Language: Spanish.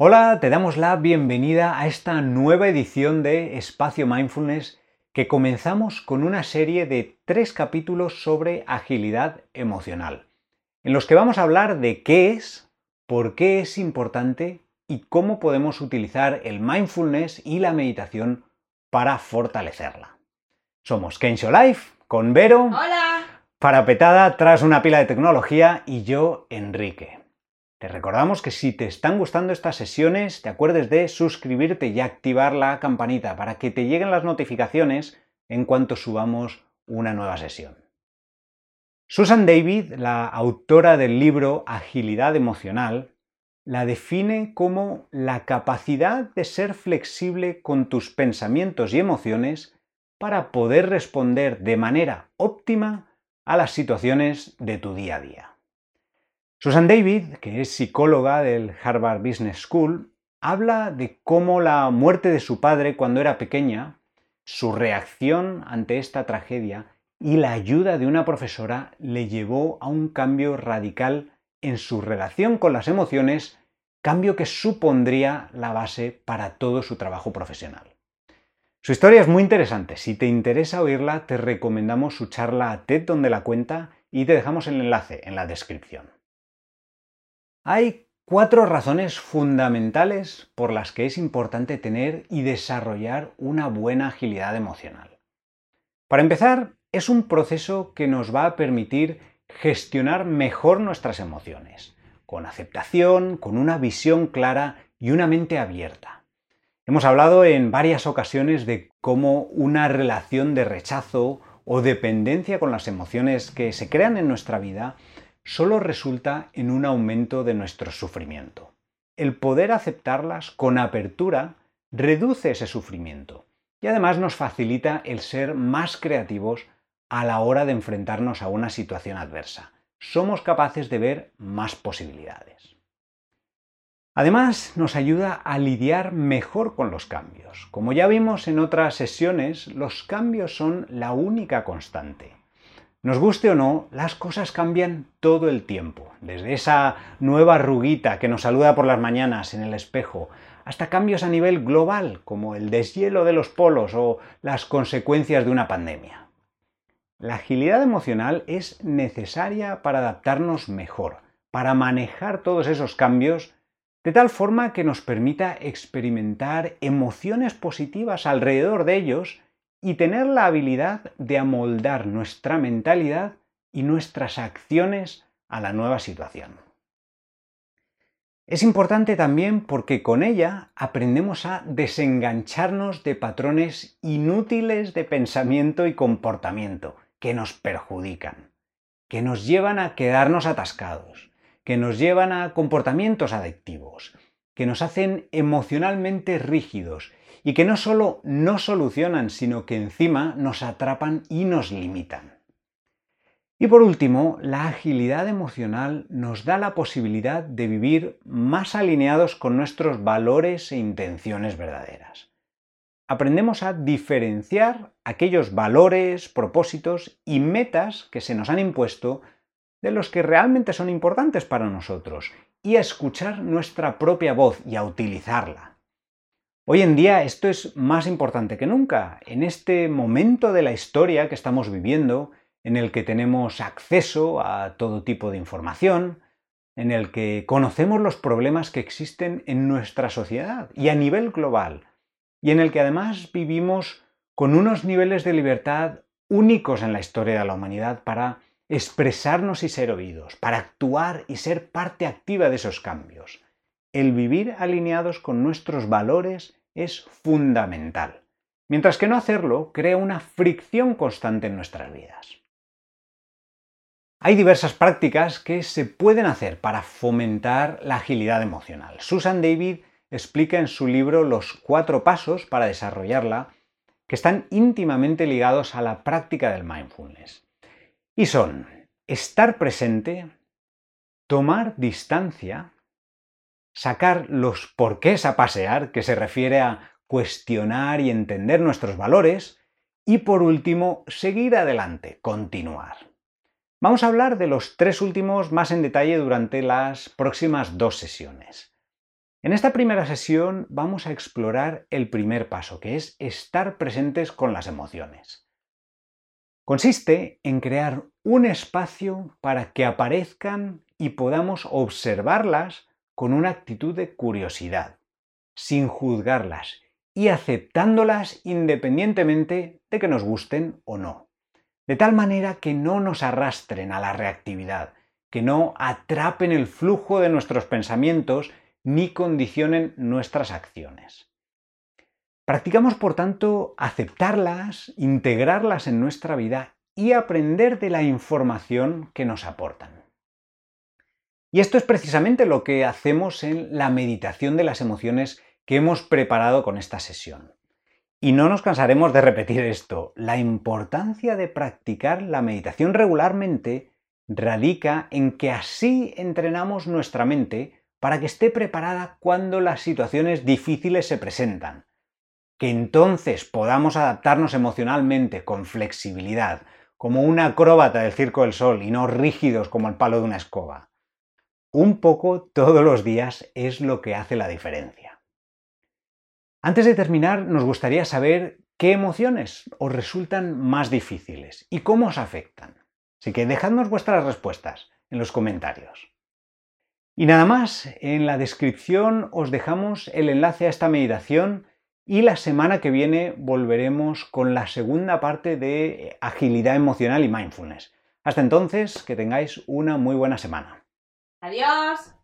Hola, te damos la bienvenida a esta nueva edición de Espacio Mindfulness que comenzamos con una serie de tres capítulos sobre agilidad emocional, en los que vamos a hablar de qué es, por qué es importante y cómo podemos utilizar el mindfulness y la meditación para fortalecerla. Somos Kensho Life con Vero. Hola. Parapetada tras una pila de tecnología y yo, Enrique. Te recordamos que si te están gustando estas sesiones, te acuerdes de suscribirte y activar la campanita para que te lleguen las notificaciones en cuanto subamos una nueva sesión. Susan David, la autora del libro Agilidad Emocional, la define como la capacidad de ser flexible con tus pensamientos y emociones para poder responder de manera óptima a las situaciones de tu día a día. Susan David, que es psicóloga del Harvard Business School, habla de cómo la muerte de su padre cuando era pequeña, su reacción ante esta tragedia y la ayuda de una profesora le llevó a un cambio radical en su relación con las emociones, cambio que supondría la base para todo su trabajo profesional. Su historia es muy interesante. Si te interesa oírla, te recomendamos su charla a TED donde la cuenta y te dejamos el enlace en la descripción. Hay cuatro razones fundamentales por las que es importante tener y desarrollar una buena agilidad emocional. Para empezar, es un proceso que nos va a permitir gestionar mejor nuestras emociones, con aceptación, con una visión clara y una mente abierta. Hemos hablado en varias ocasiones de cómo una relación de rechazo o dependencia con las emociones que se crean en nuestra vida solo resulta en un aumento de nuestro sufrimiento. El poder aceptarlas con apertura reduce ese sufrimiento y además nos facilita el ser más creativos a la hora de enfrentarnos a una situación adversa. Somos capaces de ver más posibilidades. Además, nos ayuda a lidiar mejor con los cambios. Como ya vimos en otras sesiones, los cambios son la única constante. Nos guste o no, las cosas cambian todo el tiempo, desde esa nueva ruguita que nos saluda por las mañanas en el espejo, hasta cambios a nivel global, como el deshielo de los polos o las consecuencias de una pandemia. La agilidad emocional es necesaria para adaptarnos mejor, para manejar todos esos cambios de tal forma que nos permita experimentar emociones positivas alrededor de ellos y tener la habilidad de amoldar nuestra mentalidad y nuestras acciones a la nueva situación. Es importante también porque con ella aprendemos a desengancharnos de patrones inútiles de pensamiento y comportamiento que nos perjudican, que nos llevan a quedarnos atascados, que nos llevan a comportamientos adictivos, que nos hacen emocionalmente rígidos y que no solo no solucionan, sino que encima nos atrapan y nos limitan. Y por último, la agilidad emocional nos da la posibilidad de vivir más alineados con nuestros valores e intenciones verdaderas. Aprendemos a diferenciar aquellos valores, propósitos y metas que se nos han impuesto de los que realmente son importantes para nosotros y a escuchar nuestra propia voz y a utilizarla. Hoy en día esto es más importante que nunca. En este momento de la historia que estamos viviendo, en el que tenemos acceso a todo tipo de información, en el que conocemos los problemas que existen en nuestra sociedad y a nivel global, y en el que además vivimos con unos niveles de libertad únicos en la historia de la humanidad para expresarnos y ser oídos, para actuar y ser parte activa de esos cambios. El vivir alineados con nuestros valores es fundamental, mientras que no hacerlo crea una fricción constante en nuestras vidas. Hay diversas prácticas que se pueden hacer para fomentar la agilidad emocional. Susan David explica en su libro los cuatro pasos para desarrollarla que están íntimamente ligados a la práctica del mindfulness. Y son estar presente, tomar distancia, sacar los porqués a pasear, que se refiere a cuestionar y entender nuestros valores, y por último, seguir adelante, continuar. Vamos a hablar de los tres últimos más en detalle durante las próximas dos sesiones. En esta primera sesión vamos a explorar el primer paso, que es estar presentes con las emociones. Consiste en crear un espacio para que aparezcan y podamos observarlas con una actitud de curiosidad, sin juzgarlas y aceptándolas independientemente de que nos gusten o no. De tal manera que no nos arrastren a la reactividad, que no atrapen el flujo de nuestros pensamientos ni condicionen nuestras acciones. Practicamos, por tanto, aceptarlas, integrarlas en nuestra vida y aprender de la información que nos aportan. Y esto es precisamente lo que hacemos en la meditación de las emociones que hemos preparado con esta sesión. Y no nos cansaremos de repetir esto. La importancia de practicar la meditación regularmente radica en que así entrenamos nuestra mente para que esté preparada cuando las situaciones difíciles se presentan, que entonces podamos adaptarnos emocionalmente con flexibilidad, como una acróbata del Circo del Sol y no rígidos como el palo de una escoba. Un poco todos los días es lo que hace la diferencia. Antes de terminar, nos gustaría saber qué emociones os resultan más difíciles y cómo os afectan. Así que dejadnos vuestras respuestas en los comentarios. Y nada más, en la descripción os dejamos el enlace a esta meditación y la semana que viene volveremos con la segunda parte de agilidad emocional y mindfulness. Hasta entonces, que tengáis una muy buena semana. Adiós.